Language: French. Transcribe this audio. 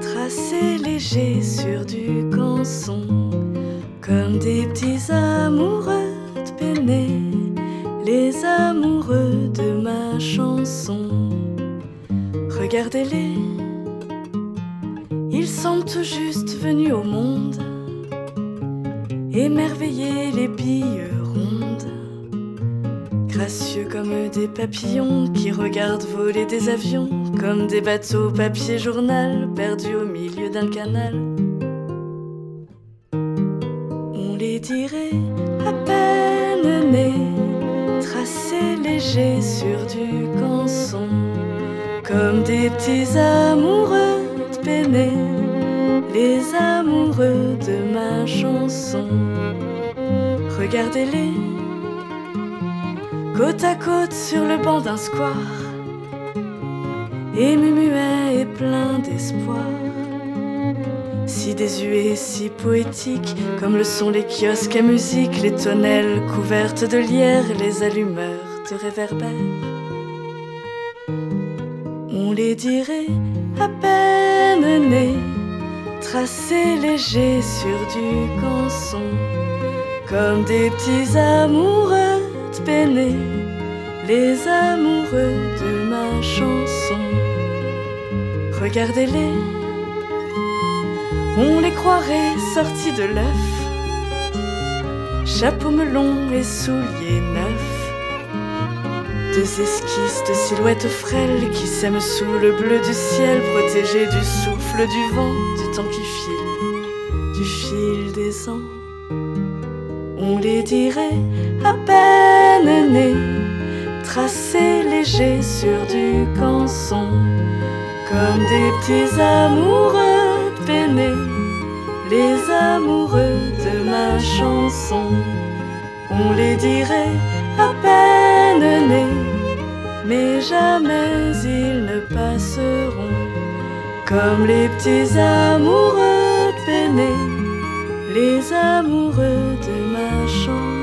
tracés légers sur du canson, comme des petits amoureux de les amoureux de ma chanson. Regardez-les, ils semblent tout juste venus au monde, émerveiller les billes rondes, gracieux comme des papillons qui regardent voler des avions comme des bateaux papier journal perdus au milieu d'un canal. On les dirait à peine nés, tracés légers sur du canson, comme des petits amoureux de Péné, les amoureux de ma chanson. Regardez-les, côte à côte sur le banc d'un square, ému muet et plein d'espoir. Si désuet, si poétique, comme le sont les kiosques à musique, les tonnelles couvertes de lierre, les allumeurs de réverbères. On les dirait à peine nés, tracés légers sur du canson, comme des petits amoureux de les amoureux de ma chanson. Regardez-les, on les croirait sortis de l'œuf, chapeau melon et souliers neufs. Deux esquisses de silhouettes frêles qui s'aiment sous le bleu du ciel, protégés du souffle du vent, du temps qui file, du fil des ans. On les dirait à peine nés, tracés légers sur du canson, comme des petits amoureux de les amoureux de ma chanson. On les dirait à peine nés, mais jamais ils ne passeront comme les petits amoureux de les amoureux de ma chanson.